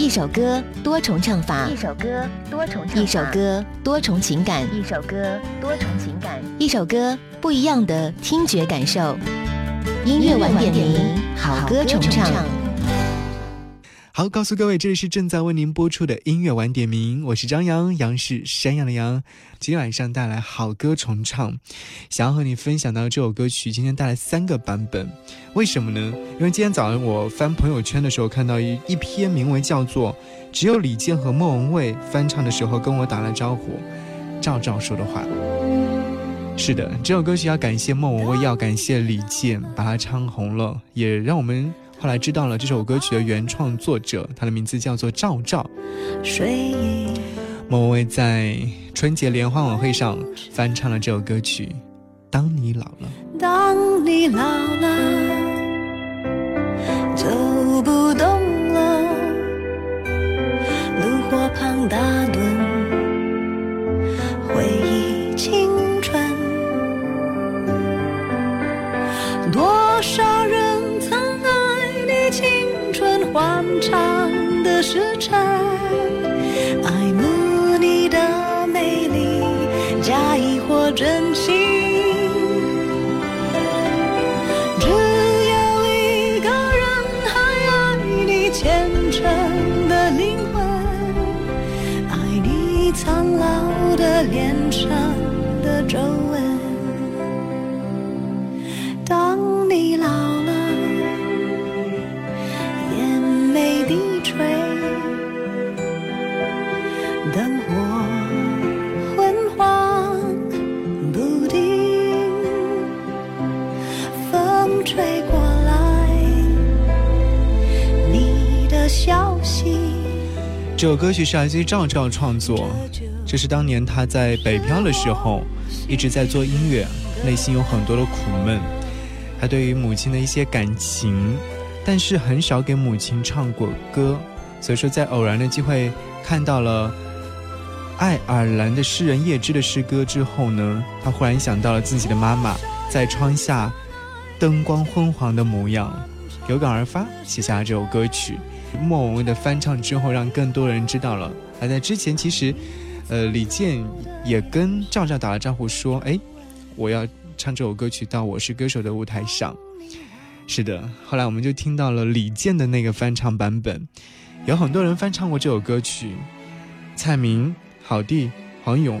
一首歌多重唱法，一首歌多重唱法，一首歌多重情感，一首歌多重情感，一首歌不一样的听觉感受。音乐晚点名，好歌重唱。好，告诉各位，这里是正在为您播出的音乐晚点名，我是张扬，杨是山羊的羊。今天晚上带来好歌重唱，想要和你分享到这首歌曲，今天带来三个版本，为什么呢？因为今天早上我翻朋友圈的时候，看到一一篇名为叫做《只有李健和莫文蔚翻唱的时候跟我打了招呼》，赵赵说的话。是的，这首歌曲要感谢莫文蔚，要感谢李健，把它唱红了，也让我们。后来知道了这首歌曲的原创作者，他的名字叫做赵照。莫文蔚在春节联欢晚会上翻唱了这首歌曲《当你老了》。当你老了，走不动了，炉火旁打盹，这首歌曲是来自于赵照创作，这是当年他在北漂的时候一直在做音乐，内心有很多的苦闷，他对于母亲的一些感情，但是很少给母亲唱过歌，所以说在偶然的机会看到了爱尔兰的诗人叶芝的诗歌之后呢，他忽然想到了自己的妈妈在窗下灯光昏黄的模样，有感而发写下了这首歌曲。莫文蔚的翻唱之后，让更多人知道了。而在之前，其实，呃，李健也跟赵照打了招呼，说：“哎，我要唱这首歌曲到《我是歌手》的舞台上。”是的，后来我们就听到了李健的那个翻唱版本。有很多人翻唱过这首歌曲，蔡明、郝弟、黄勇、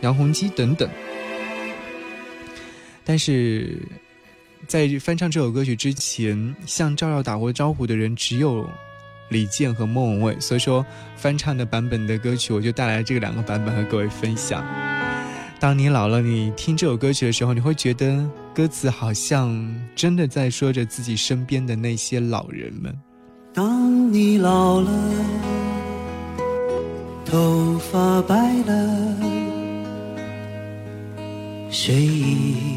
杨洪基等等。但是在翻唱这首歌曲之前，向赵照打过招呼的人只有。李健和莫文蔚，所以说翻唱的版本的歌曲，我就带来这个两个版本和各位分享。当你老了，你听这首歌曲的时候，你会觉得歌词好像真的在说着自己身边的那些老人们。当你老了，头发白了，睡意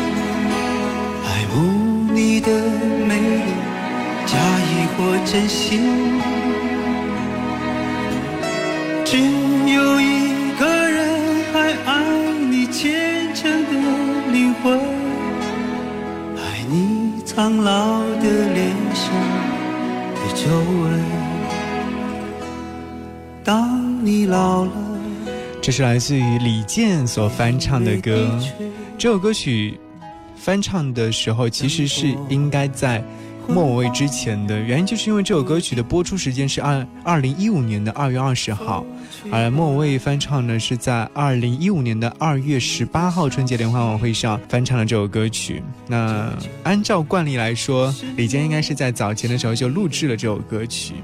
意或真心。只有一个人还爱你虔诚的灵魂，爱你苍老的脸上的皱纹。当你老了，这是来自于李健所翻唱的歌。这首歌曲翻唱的时候，其实是应该在。莫文蔚之前的原因，就是因为这首歌曲的播出时间是二二零一五年的二月二十号，而莫文蔚翻唱呢是在二零一五年的二月十八号春节联欢晚会上翻唱了这首歌曲。那按照惯例来说，李健应该是在早前的时候就录制了这首歌曲。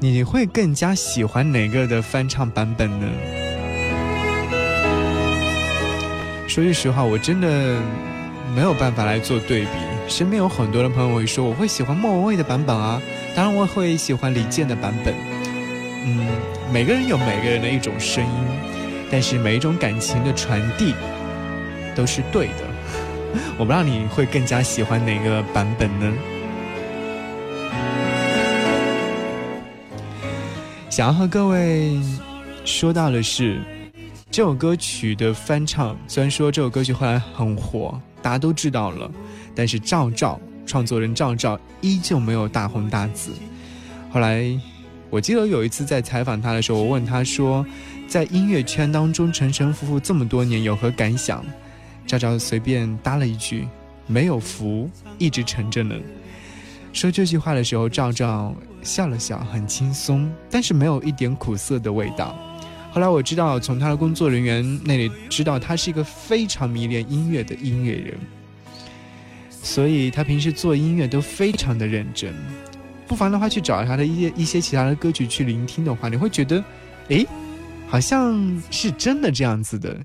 你会更加喜欢哪个的翻唱版本呢？说句实话，我真的没有办法来做对比。身边有很多的朋友会说，我会喜欢莫文蔚的版本啊，当然我会喜欢李健的版本。嗯，每个人有每个人的一种声音，但是每一种感情的传递都是对的。我不知道你会更加喜欢哪个版本呢？想要和各位说到的是，这首歌曲的翻唱，虽然说这首歌曲后来很火，大家都知道了，但是赵照创作人赵照依旧没有大红大紫。后来，我记得有一次在采访他的时候，我问他说，在音乐圈当中沉沉浮浮这么多年，有何感想？赵赵随便搭了一句：“没有福，一直沉着呢。”说这句话的时候，赵赵笑了笑，很轻松，但是没有一点苦涩的味道。后来我知道，从他的工作人员那里知道，他是一个非常迷恋音乐的音乐人，所以他平时做音乐都非常的认真。不妨的话，去找他的一些一些其他的歌曲去聆听的话，你会觉得，诶，好像是真的这样子的。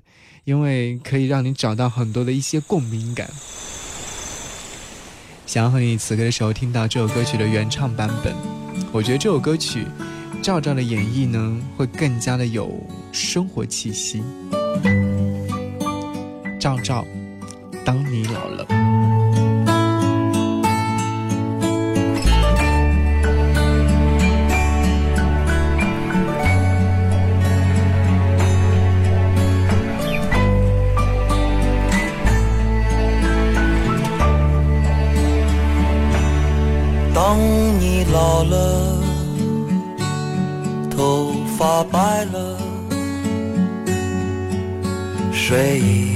因为可以让你找到很多的一些共鸣感。想要和你此刻的时候听到这首歌曲的原唱版本，我觉得这首歌曲赵照的演绎呢，会更加的有生活气息。赵照，当你老了。当你老了，头发白了，睡意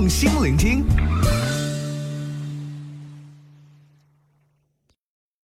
用心聆听。